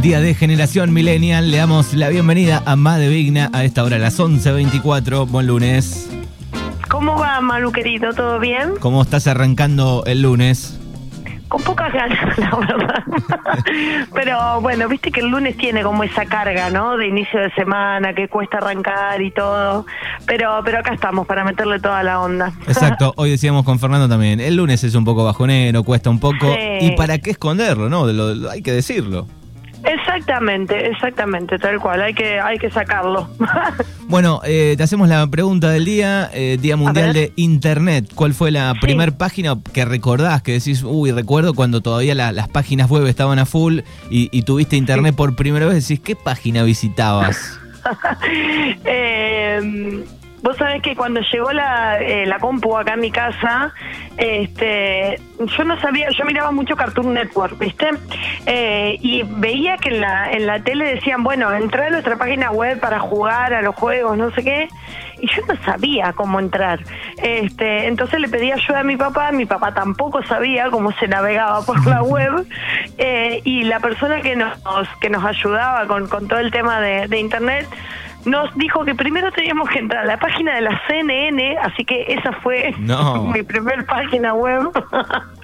día de generación millennial. Le damos la bienvenida a Made Vigna a esta hora, a las 11.24. Buen lunes. ¿Cómo va, Malu querido? ¿Todo bien? ¿Cómo estás arrancando el lunes? Con pocas ganas, la verdad. Pero bueno, viste que el lunes tiene como esa carga, ¿no? De inicio de semana, que cuesta arrancar y todo. Pero, pero acá estamos para meterle toda la onda. Exacto, hoy decíamos con Fernando también, el lunes es un poco bajonero, cuesta un poco. Sí. ¿Y para qué esconderlo, no? Lo- hay que decirlo. Exactamente, exactamente, tal cual. Hay que, hay que sacarlo. Bueno, eh, te hacemos la pregunta del día, eh, Día Mundial de Internet. ¿Cuál fue la Sí. primer página que recordás, que decís, uy, recuerdo cuando todavía la- las páginas web estaban a full y, y tuviste Internet por primera vez? Decís, ¿qué página visitabas? Eh, Vos sabés que cuando llegó la, eh, la compu acá en mi casa, este, yo no sabía, yo miraba mucho Cartoon Network, ¿viste? Eh, y veía que en la, en la tele decían, bueno, entra a nuestra página web para jugar a los juegos, no sé qué, y yo no sabía cómo entrar. Este, entonces le pedí ayuda a mi papá, mi papá tampoco sabía cómo se navegaba por la web, eh, y la persona que nos, que nos ayudaba con, con todo el tema de, de internet, nos dijo que primero teníamos que entrar a la página de la CNN, así que esa fue No. mi primer página web,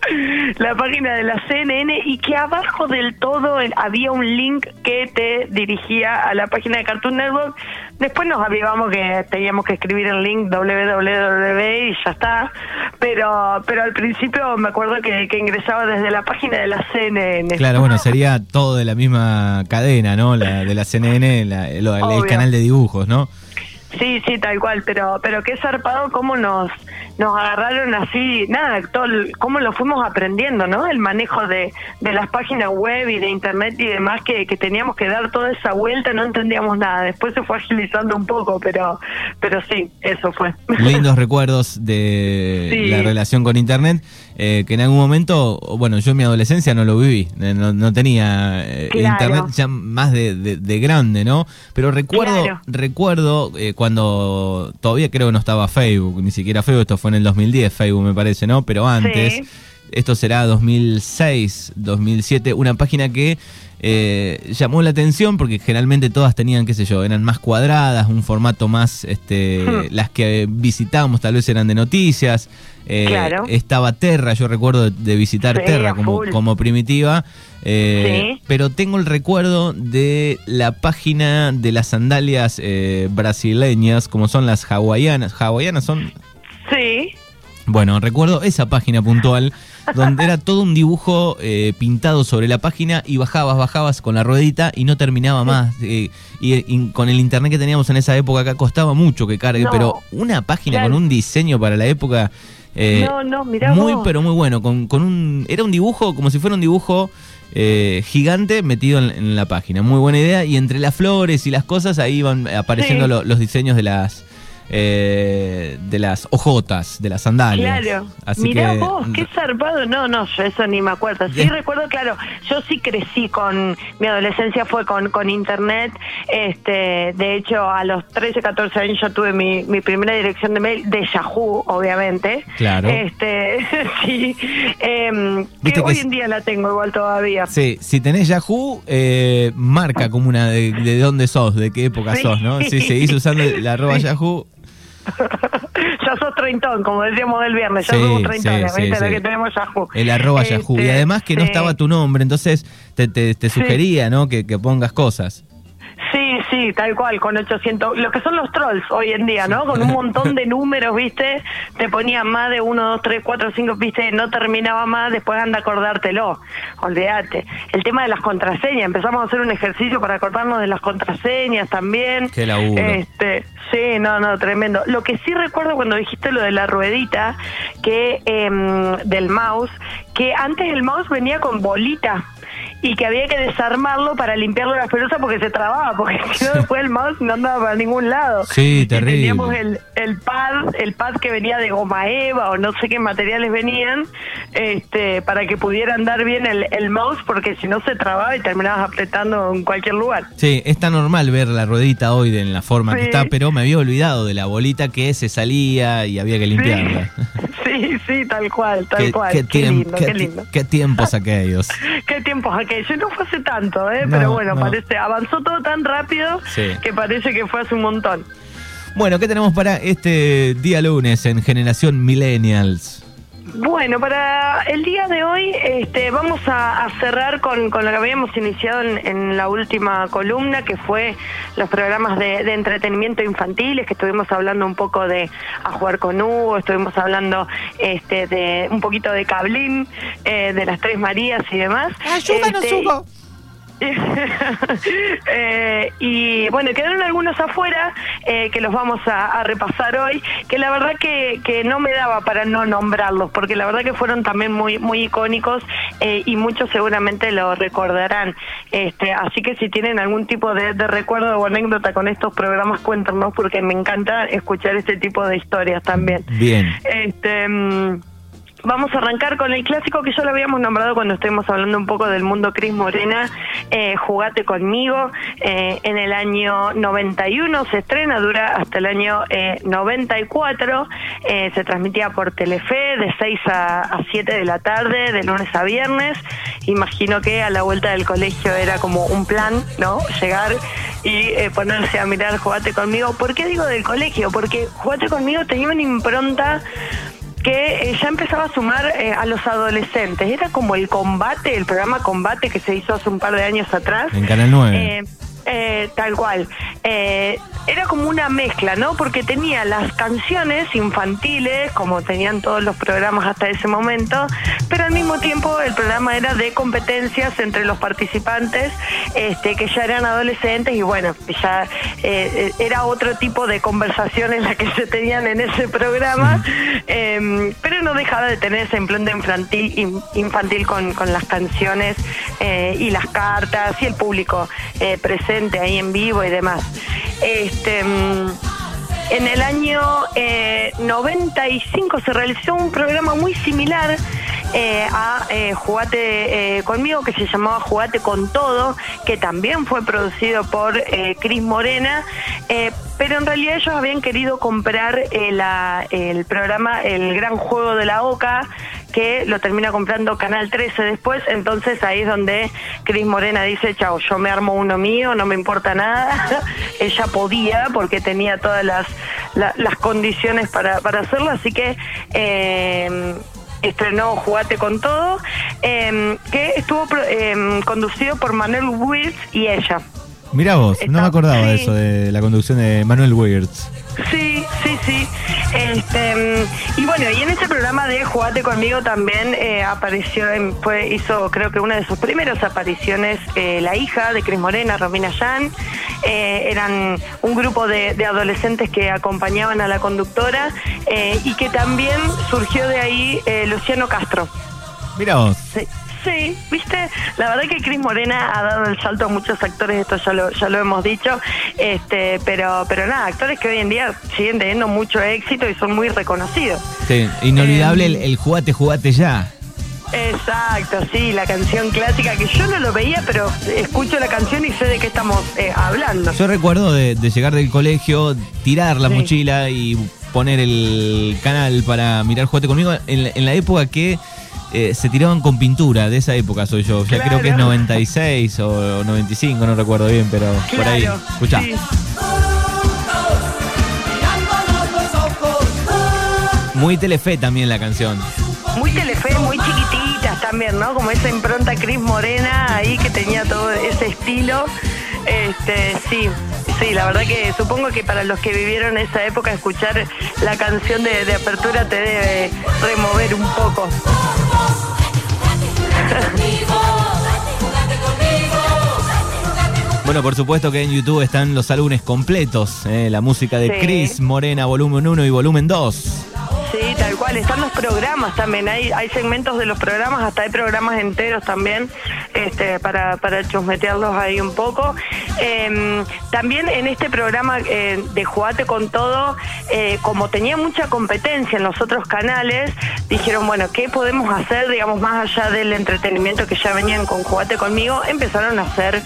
la página de la CNN, y que abajo del todo había un link que te dirigía a la página de Cartoon Network. Después nos avivamos que teníamos que escribir el link www y ya está, pero pero al principio me acuerdo que, que ingresaba desde la página de la CNN. Claro, bueno, sería todo de la misma cadena, ¿no? La de la CNN, la- lo- el, canal de dibujos, ¿no? Sí, sí, tal cual, pero pero qué zarpado cómo nos nos agarraron así, nada, todo el- cómo lo fuimos aprendiendo, ¿no? El manejo de, de las páginas web y de internet y demás que, que teníamos que dar toda esa vuelta, no entendíamos nada. Después se fue agilizando un poco, pero pero sí, eso fue. Lindos recuerdos de Sí. la relación con Internet, eh, que en algún momento, bueno, yo en mi adolescencia no lo viví, eh, no, no tenía eh, Claro. Internet ya más de, de- de grande, ¿no? Pero recuerdo, Claro. recuerdo eh, cuando todavía creo que no estaba Facebook, ni siquiera Facebook, esto fue en el 2010, Facebook me parece, ¿no? Pero antes, Sí. esto será 2006, 2007, una página que eh, llamó la atención porque generalmente todas tenían, qué sé yo, eran más cuadradas, un formato más, este, Hmm. las que visitábamos tal vez eran de noticias. eh, Claro. Estaba Terra, yo recuerdo de visitar Sí, Terra como, como primitiva. eh, Sí. Pero tengo el recuerdo de la página de las sandalias brasileñas, como son las hawaianas. ¿Hawaianas son? Sí, Bueno, recuerdo esa página puntual donde era todo un dibujo eh, pintado sobre la página y bajabas, bajabas con la ruedita y no terminaba más. eh, y, y con el internet que teníamos en esa época acá costaba mucho que cargue, No, pero una página claro. con un diseño para la época eh, No, no, mirá muy vos. pero muy bueno, con, con un era un dibujo como si fuera un dibujo eh, gigante metido en, en la página, muy buena idea y entre las flores y las cosas ahí iban apareciendo Sí. lo- los diseños de las eh, de las ojotas, de las sandalias. Claro. Así Mirá que vos, qué zarpado. No, no, yo eso ni me acuerdo. Sí recuerdo, claro, yo sí crecí con, mi adolescencia fue con, con internet. Este, de hecho, a los 13, 14 años yo tuve mi, mi primera dirección de mail de Yahoo, obviamente. Claro. Este, sí. Em, que hoy es- en día la tengo igual todavía. Sí, si tenés Yahoo, eh, marca como una de, de dónde sos, de qué época Sí. sos, ¿no? Si seguís usando el arroba Yahoo, ya sos treintón, como decíamos el viernes, ya Sí, somos treintones, sí, ¿viste? sí, Lo que tenemos Yahoo. el arroba Este, Yahoo. Y además que no estaba tu nombre, entonces te, te, te sugería, ¿no? Que, que pongas cosas. Sí, tal cual, con 800, lo que son los trolls hoy en día, ¿no? Con un montón de números, ¿viste? Te ponían más de 1, 2, 3, 4, 5, ¿viste? No terminaba más, después anda a acordártelo, olvídate. El tema de las contraseñas, empezamos a hacer un ejercicio para acordarnos de las contraseñas también. Qué laburo. Este, sí, no, no, tremendo. Lo que sí recuerdo cuando dijiste lo de la ruedita, que em, del mouse, que antes el mouse venía con bolita y que había que desarmarlo para limpiarlo las pelosas porque se trababa, porque si no después el mouse no andaba para ningún lado. Sí, Y terrible. Teníamos el, el pad, el pad que venía de goma eva o no sé qué materiales venían, este, para que pudiera andar bien el, el mouse, porque si no se trababa y terminabas apretando en cualquier lugar. Sí, es tan normal ver la ruedita hoy en la forma que está, pero me había olvidado de la bolita que se salía y había que limpiarla. Sí, sí, tal cual, tal Qué, cual. qué Qué, tiemp- lindo, qué lindo. qué tiempos aquellos. Qué tiempos aquellos. No fue hace tanto, ¿eh? No, Pero bueno, no. parece, avanzó todo tan rápido Sí. que parece que fue hace un montón. Bueno, ¿qué tenemos para este día lunes en Generación Millennials? Bueno, para el día de hoy este, vamos a, a cerrar con, con lo que habíamos iniciado en, en la última columna, que fue los programas de, de entretenimiento infantiles, que estuvimos hablando un poco de A Jugar con Hugo, estuvimos hablando este, de un poquito de Cablín, eh, de las Tres Marías y demás. Ayúdanos, Este, Hugo. Eh, y bueno, quedaron algunos afuera eh, que los vamos a, a repasar hoy, que la verdad que, que no me daba para no nombrarlos, porque la verdad que fueron también muy muy icónicos eh, y muchos seguramente lo recordarán. Este, así que si tienen algún tipo de, de recuerdo o anécdota con estos programas, cuéntanos, porque me encanta escuchar este tipo de historias también. Bien. Este, mm, vamos a arrancar con el clásico que ya lo habíamos nombrado cuando estuvimos hablando un poco del mundo Cris Morena, eh, Jugate conmigo, eh, en el año 91 se estrena, dura hasta el año eh, 94, eh, se transmitía por Telefe de 6 a, a 7 de la tarde, de lunes a viernes, imagino que a la vuelta del colegio era como un plan, ¿no? Llegar y eh, ponerse a mirar Jugate conmigo. ¿Por qué digo del colegio? Porque Jugate conmigo tenía una impronta que eh, ya empezaba a sumar eh, a los adolescentes. Era como el combate, el programa combate que se hizo hace un par de años atrás. En Canal 9. Eh, tal cual. Eh, era como una mezcla, ¿no? Porque tenía las canciones infantiles, como tenían todos los programas hasta ese momento, pero al mismo tiempo el programa era de competencias entre los participantes, este, que ya eran adolescentes y bueno, ya eh, era otro tipo de conversaciones la que se tenían en ese programa, eh, pero no dejaba de tener esa impronta infantil, in- infantil con, con las canciones y las cartas y el público eh, ahí en vivo y demás. Este, mm, en el año eh, 95 se realizó un programa muy similar eh, a eh, Jugate eh, conmigo, que se llamaba Jugate con todo, que también fue producido por eh, Cris Morena, pero en realidad ellos habían querido comprar el programa El Gran Juego de la Oca, que lo termina comprando Canal 13 después, entonces ahí es donde Cris Morena dice, chao, yo me armo uno mío, no me importa nada, ella podía porque tenía todas las, la- las condiciones para, para hacerlo, así que... eh, estrenó Jugate con Todo, eh, que estuvo eh, conducido por Manuel Wirtz y ella. Mirá vos, no me acordaba de eso, de la conducción de Manuel Wirtz. Sí, sí, sí. Este, y bueno, y en ese programa de Jugate conmigo también eh, apareció, fue, hizo creo que una de sus primeras apariciones eh, la hija de Cris Morena, Romina Yan. Eh, eran un grupo de, de adolescentes que acompañaban a la conductora y que también surgió de ahí Luciano Castro. Mirá vos. Sí, sí, viste, la verdad que Cris Morena ha dado el salto a muchos actores, esto ya lo, ya lo hemos dicho, este, pero, pero nada, actores que hoy en día siguen teniendo mucho éxito y son muy reconocidos. Sí, inolvidable Em, el, el jugate, jugate ya. Exacto, sí, la canción clásica que yo no lo veía, pero escucho la canción y sé de qué estamos eh, hablando. Yo recuerdo de, de llegar del colegio, tirar la Sí. mochila y poner el canal para mirar Jugate conmigo en la época que eh, se tiraban con pintura, de esa época soy yo. Ya creo que es Claro. 96 o 95, no recuerdo bien, pero por ahí. Escuchá. sí. Muy telefe también la canción. Muy telefe, muy chiquititas también, ¿no? Como esa impronta Cris Morena ahí que tenía todo ese estilo. Este, sí, sí, la verdad que supongo que para los que vivieron esa época escuchar la canción de, de apertura te debe remover un poco. Bueno, por supuesto que en YouTube están los álbumes completos, eh, la música de Sí. Chris Morena, volumen 1 y volumen 2. Tal cual. Están los programas también. Hay, hay segmentos de los programas, hasta hay programas enteros también este, para, para chusmetearlos ahí un poco. Eh, también en este programa eh, de Jugate con Todo, eh, como tenía mucha competencia en los otros canales, dijeron, bueno, ¿qué podemos hacer, digamos, más allá del entretenimiento que ya venían con Jugate conmigo? Empezaron a hacer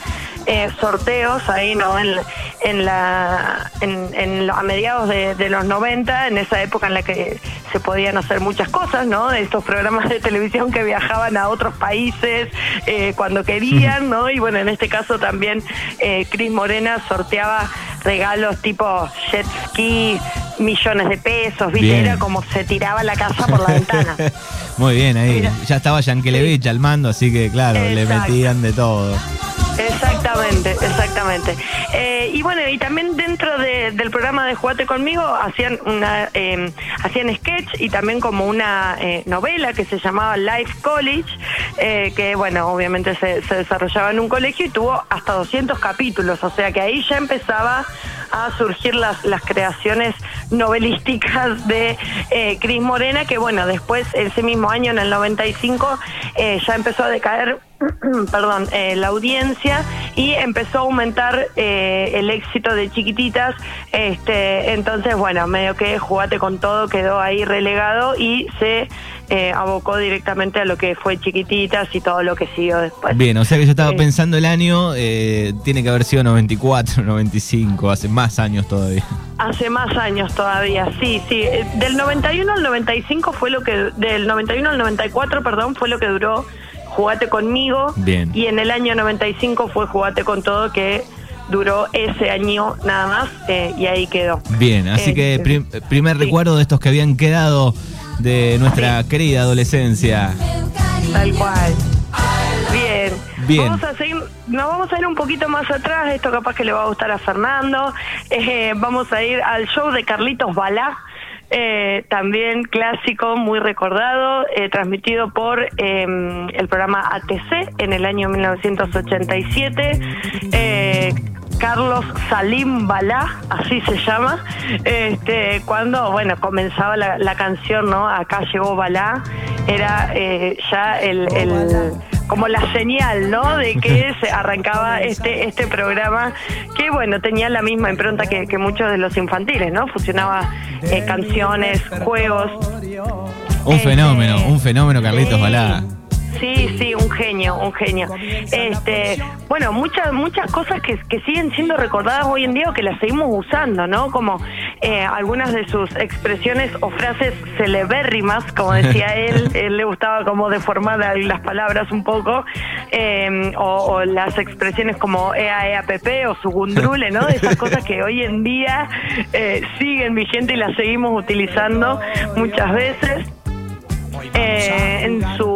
eh, sorteos ahí, ¿no? En, en la, en, a mediados de, los 90, en esa época en la que se podían hacer muchas cosas, ¿no? Estos programas de televisión que viajaban a otros países eh, cuando querían, ¿no? Y bueno, en este caso también eh, Cris Morena sorteaba regalos tipo jet ski, millones de pesos, ¿viste? Era como se tiraba la casa por la ventana. Muy bien, ahí. Ya estaba Yankelevich al mando, así que claro, le metían de todo. Exactamente, exactamente. Eh, y bueno, y también dentro del programa de Jugate conmigo hacían una em, hacían sketch y también como una eh, novela que se llamaba Life College, eh, que bueno, obviamente se, desarrollaba en un colegio y tuvo hasta 200 capítulos, o sea que ahí ya empezaba a surgir las, las creaciones novelísticas de eh, Cris Morena, que bueno, después, ese mismo año, en el 95, eh, ya empezó a decaer perdón, eh, la audiencia y empezó a aumentar eh, el éxito de chiquititas. Este, entonces, bueno, medio que jugate con todo quedó ahí relegado y se eh, abocó directamente a lo que fue chiquititas y todo lo que siguió después. Bien, o sea que yo estaba pensando el año, tiene que haber sido 94, 95, hace más años todavía. Hace más años todavía, sí, sí. Del 91 al 95 fue lo que, del 91 al 94, perdón, fue lo que duró Jugate conmigo. Bien. Y en el año 95 fue Jugate con todo que duró ese año nada más eh, y ahí quedó. Bien, así que este, primer recuerdo de estos que habían quedado de nuestra querida adolescencia. Tal cual. Bien. Bien. Vamos a seguir, nos vamos a ir un poquito más atrás, esto capaz que le va a gustar a Fernando. Eh, vamos a ir al show de Carlitos Balá eh, también clásico, muy recordado, eh, transmitido por em, el programa ATC en el año 1987. Eh, Carlos Salim Balá, así se llama, este, cuando bueno comenzaba la, canción, ¿no? Acá llegó Balá, era ya el como la señal, ¿no? De que se arrancaba este este programa que bueno tenía la misma impronta que, muchos de los infantiles, ¿no? Fusionaba eh, canciones, juegos. Un fenómeno, este, un fenómeno, Carlitos Balá. Sí, sí, un genio, un genio. Este, bueno, muchas muchas cosas que, que siguen siendo recordadas hoy en día o que las seguimos usando, ¿no? Como eh, algunas de sus expresiones o frases celebérrimas, como decía él, él le gustaba como deformar las palabras un poco, eh, o, las expresiones como ea, ea, pepe o sugundrule, ¿no? De esas cosas que hoy en día eh, siguen vigentes y las seguimos utilizando muchas veces. Eh, en su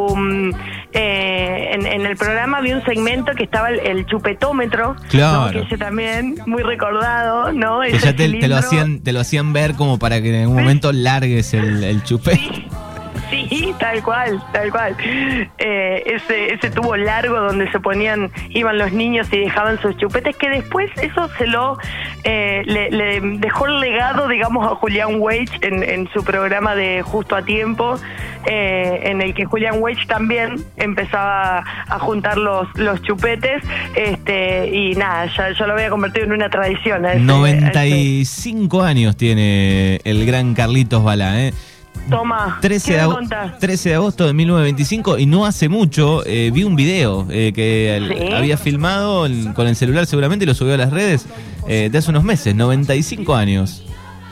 eh, en, el programa había un segmento que estaba el, chupetómetro, claro. que ese también muy recordado, ¿no? Que ya te, lo hacían te lo hacían ver como para que en algún momento largues el, el chupete. Sí, tal cual, tal cual. Eh, ese, ese tubo largo donde se ponían, iban los niños y dejaban sus chupetes, que después eso se lo eh, le, dejó el legado, digamos, a Julián Wage en, su programa de Justo a Tiempo, eh, en el que Julián Wage también empezaba a juntar los, los chupetes, este, y nada, ya, lo había convertido en una tradición. 95 años tiene el gran Carlitos Balá, ¿eh? Toma. 13 de, 13 de agosto de 1925 y no hace mucho eh, vi un video eh, que había filmado con el celular seguramente y lo subió a las redes eh, de hace unos meses, 95 años.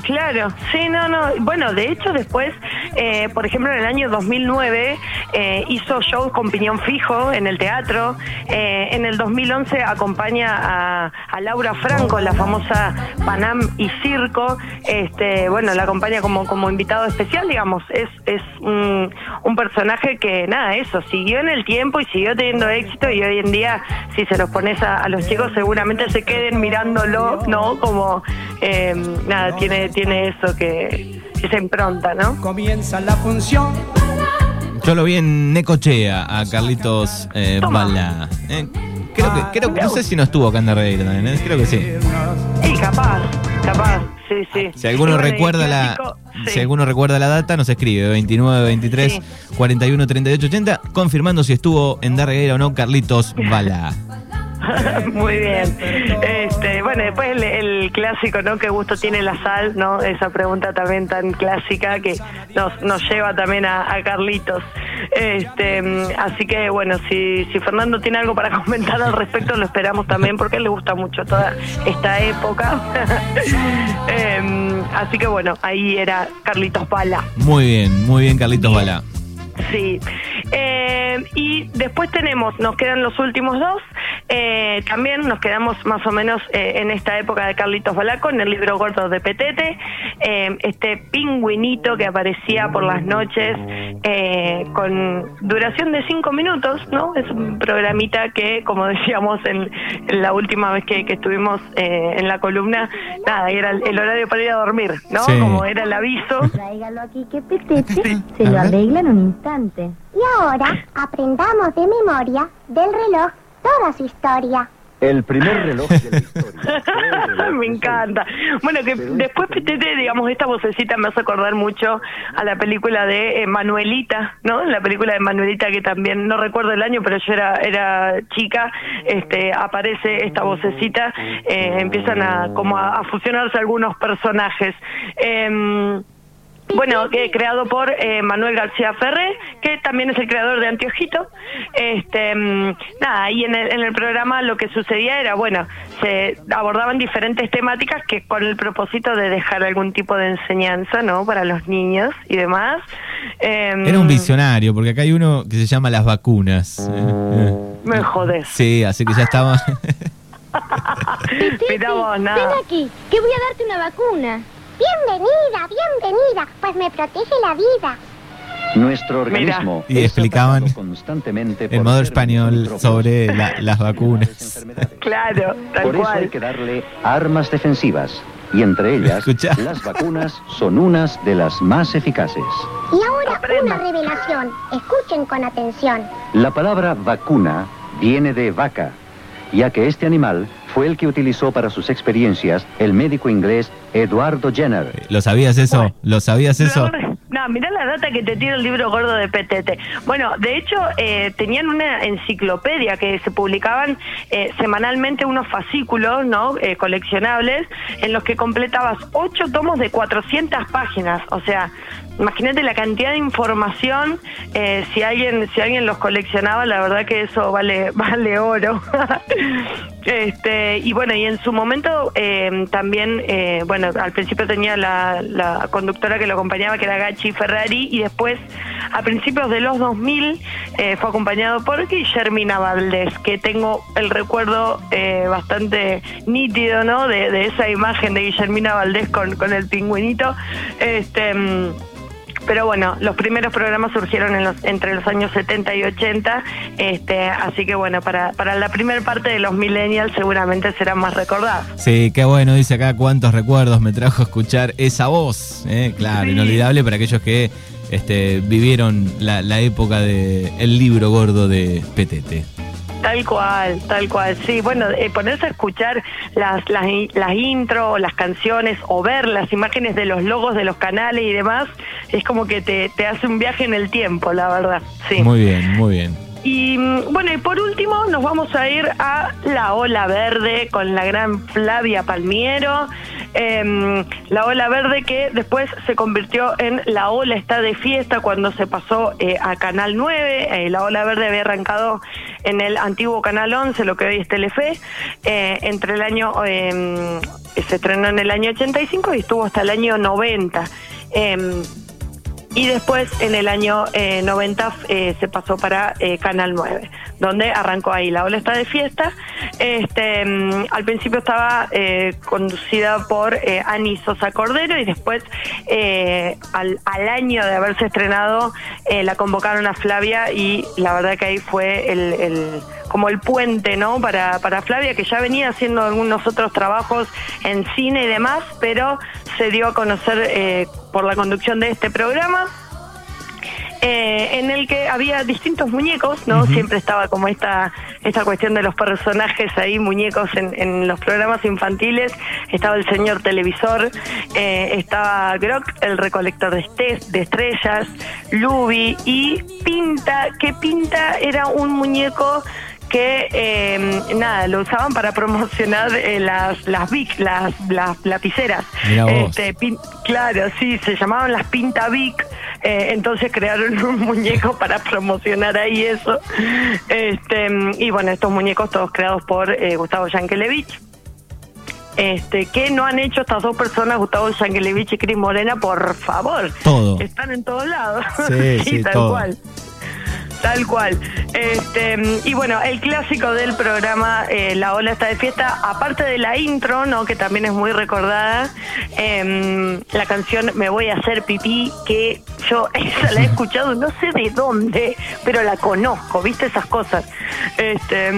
Claro, sí, no, no. Bueno, de hecho después, eh, por ejemplo, en el año 2009 eh, hizo shows con piñón fijo en el teatro. Eh, en el 2011 acompaña a, Laura Franco, la famosa Panam y Circo. Este, bueno, la acompaña como, como invitado especial, digamos. Es, es un, personaje que, nada, eso, siguió en el tiempo y siguió teniendo éxito y hoy en día, si se los pones a, a los chicos, seguramente se queden mirándolo, ¿no? Como, nada, tiene tiene eso que, se impronta, ¿no? Comienza la función. Yo lo vi en Necochea a Carlitos eh, Bala. Eh, creo que, creo que no sé si no estuvo acá en también, ¿eh? creo que sí. Sí, capaz, capaz, sí, sí. Si alguno recuerda la, si alguno recuerda la data, nos escribe 29, 23, 41, 38, 80, confirmando si estuvo en Darreguera o no Carlitos Bala. Muy bien. Este, bueno, después el, clásico, ¿no? ¿Qué gusto tiene la sal? ¿No? Esa pregunta también tan clásica que nos, nos lleva también a, Carlitos. Este, así que bueno, si, si Fernando tiene algo para comentar al respecto, lo esperamos también porque le gusta mucho toda esta época. Em, así que bueno, ahí era Carlitos Bala. Muy bien, muy bien, Carlitos Bala. Sí. Eh, y después tenemos, nos quedan los últimos dos. Eh, también nos quedamos más o menos eh, en esta época de Carlitos Balaco, en el libro gordo de Petete. este pingüinito que aparecía por las noches con duración de cinco minutos, ¿no? Es un programita que, como decíamos en, la última vez que, estuvimos en la columna, nada, era el, horario para ir a dormir, ¿no? Como era el aviso. Tráigalo aquí que Petete se lo arregla en un instante. Y ahora aprendamos de memoria del reloj toda su historia. El primer reloj de la historia. me encanta. Bueno, que después Petete, digamos, esta vocecita me hace acordar mucho a la película de eh, Manuelita, ¿no? La película de Manuelita que también, no recuerdo el año, pero yo era, era chica, este, aparece esta vocecita, eh, empiezan a como a, fusionarse algunos personajes. Eh, bueno, eh, creado por eh, Manuel García Ferré, que también es el creador de Antiojito. Este, mm, nada, y en el, en el programa lo que sucedía era, bueno, se abordaban diferentes temáticas que con el propósito de dejar algún tipo de enseñanza, ¿no? Para los niños y demás. Em, era un visionario, porque acá hay uno que se llama Las Vacunas. Me jodes. Sí, así que ya estaba... nada. ven aquí, que voy a darte una vacuna. Bienvenida, bienvenida, pues me protege la vida. Nuestro organismo y explicaban constantemente el modo español sobre las vacunas. Claro, tal Por eso hay que darle armas defensivas y entre ellas las vacunas son unas de las más eficaces. Y ahora una revelación. Escuchen con atención. La palabra vacuna viene de vaca, ya que este animal fue el que utilizó para sus experiencias el médico inglés Eduardo Jenner. ¿Lo sabías eso? ¿Lo sabías eso? Mirá la data que te tira el libro gordo de PTT. Bueno, de hecho, eh, tenían una enciclopedia que se publicaban eh, semanalmente unos fascículos, ¿no? Eh, coleccionables, en los que completabas ocho tomos de 400 páginas. O sea, imagínate la cantidad de información. si alguien si alguien los coleccionaba, la verdad que eso vale vale oro. este y bueno, y en su momento también, bueno, al principio tenía la conductora que lo acompañaba, que era Gachi Ferrari y después a principios de los 2000 eh, fue acompañado por Guillermina Valdés, que tengo el recuerdo eh, bastante nítido, ¿no? De, esa imagen de Guillermina Valdés con, con el pingüinito. Este mm, pero bueno, los primeros programas surgieron en los, entre los años 70 y 80, este, así que bueno, para, para la primera parte de los millennials seguramente serán más recordados. Sí, qué bueno, dice acá cuántos recuerdos me trajo escuchar esa voz, eh, claro, inolvidable para aquellos que este, vivieron la, la época del el libro gordo de Petete. Tal cual, tal cual. Sí, bueno, eh, ponerse a escuchar las, las, las intros, las canciones o ver las imágenes de los logos de los canales y demás, es como que te, te hace un viaje en el tiempo, la verdad. Sí. Muy bien, muy bien. Y mm, bueno, y por último nos vamos a ir a la Ola Verde con la gran Flavia Palmiero. Em, la Ola Verde que después se convirtió en La Ola está de fiesta cuando se pasó eh, a Canal 9. Eh, la Ola Verde había arrancado en el antiguo Canal 11, lo que hoy es Telefe, eh, entre el año, em, se estrenó en el año 85 y estuvo hasta el año 90. Y después en el año 90 eh, eh, se pasó para eh, Canal 9, donde arrancó ahí la ola está de fiesta. Este, mm, al principio estaba conducida por Ani Sosa Cordero y después al, al, año de haberse estrenado la convocaron a Flavia y la verdad que ahí fue el, el como el puente, ¿no? Para, para Flavia, que ya venía haciendo algunos otros trabajos en cine y demás, pero se dio a conocer eh, por la conducción de este programa. Eh, en el que había distintos muñecos, ¿no? Siempre estaba como esta esta cuestión de los personajes ahí, muñecos en, en los programas infantiles. Estaba el señor televisor, eh, estaba Grok, el recolector de, de estrellas, Luby y Pinta, que Pinta era un muñeco que eh, nada lo usaban para promocionar eh, las las Vic, las, las lapiceras. Este, claro, sí, se llamaban las Pinta Vic. Eh, entonces crearon un muñeco para promocionar ahí eso. Este, y bueno, estos muñecos todos creados por eh, Gustavo Yankelevich. Este, ¿Qué no han hecho estas dos personas, Gustavo Yankelevich y Cris Morena? Por favor. Todo. Están en todos lados. Sí, sí, tal todo. cual. Tal cual. Este, y bueno, el clásico del programa eh, La Ola está de fiesta, aparte de la intro, ¿no? que también es muy recordada, em, la canción Me voy a hacer pipí, que yo esa la he escuchado no sé de dónde, pero la conozco, ¿viste esas cosas? Este,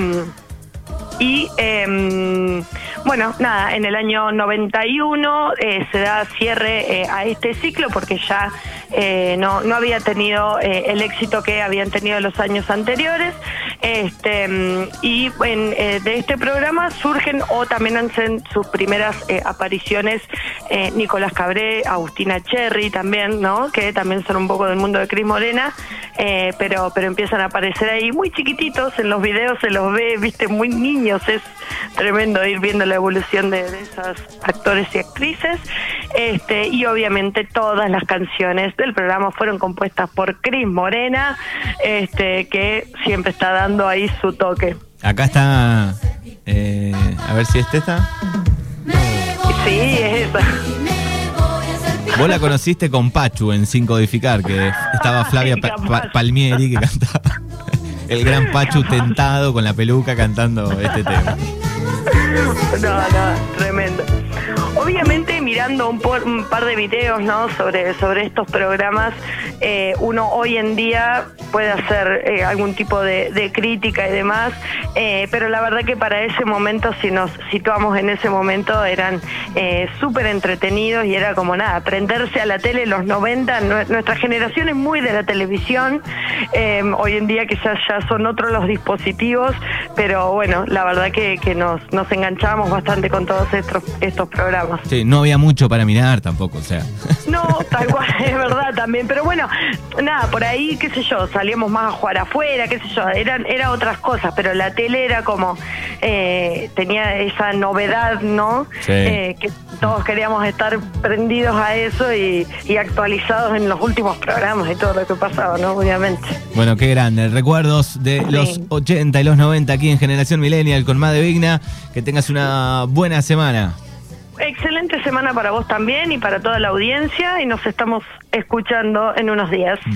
y em, bueno, nada, en el año 91 eh, se da cierre eh, a este ciclo porque ya eh, no, no había tenido eh, el éxito que habían tenido los años anteriores. Este, y en, eh, de este programa surgen o también hacen sus primeras eh, apariciones eh, Nicolás Cabré, Agustina Cherry también, ¿no? Que también son un poco del mundo de Cris Morena, pero, pero empiezan a aparecer ahí muy chiquititos, en los videos se los ve, viste, muy niños, es tremendo ir viendo la evolución de, de esos actores y actrices. Este, y obviamente todas las canciones del programa fueron compuestas por Cris Morena, este, que siempre está dando ahí su toque. Acá está. eh, a ver si este está. Sí, es esa. Vos la conociste con Pachu en Sin Codificar, que estaba Flavia Pa- Pa- Palmieri que cantaba. El gran Pachu tentado con la peluca cantando este tema. No, no, tremendo. Obviamente mirando un, por- un par de videos ¿no? sobre, sobre estos programas, eh, uno hoy en día puede hacer eh, algún tipo de, de crítica y demás, eh, pero la verdad que para ese momento, si nos situamos en ese momento, eran eh, súper entretenidos y era como nada, prenderse a la tele en los 90, nue- nuestra generación es muy de la televisión, eh, hoy en día quizás ya son otros los dispositivos, pero bueno, la verdad que, que nos, nos enganchamos bastante con todos estos, estos programas. Sí, no había mucho para mirar tampoco, o sea. No, tal cual, es verdad también, pero bueno, nada, por ahí, qué sé yo, salíamos más a jugar afuera, qué sé yo, eran era otras cosas, pero la tele era como, eh, tenía esa novedad, ¿no? Sí. Eh, que todos queríamos estar prendidos a eso y, y actualizados en los últimos programas y todo lo que pasaba, ¿no? Obviamente. Bueno, qué grande. Recuerdos de Sí. los 80 y los 90 aquí en Generación Millennial con Made Vigna. Que tengas una buena semana. Excelente semana para vos también y para toda la audiencia y nos estamos escuchando en unos días.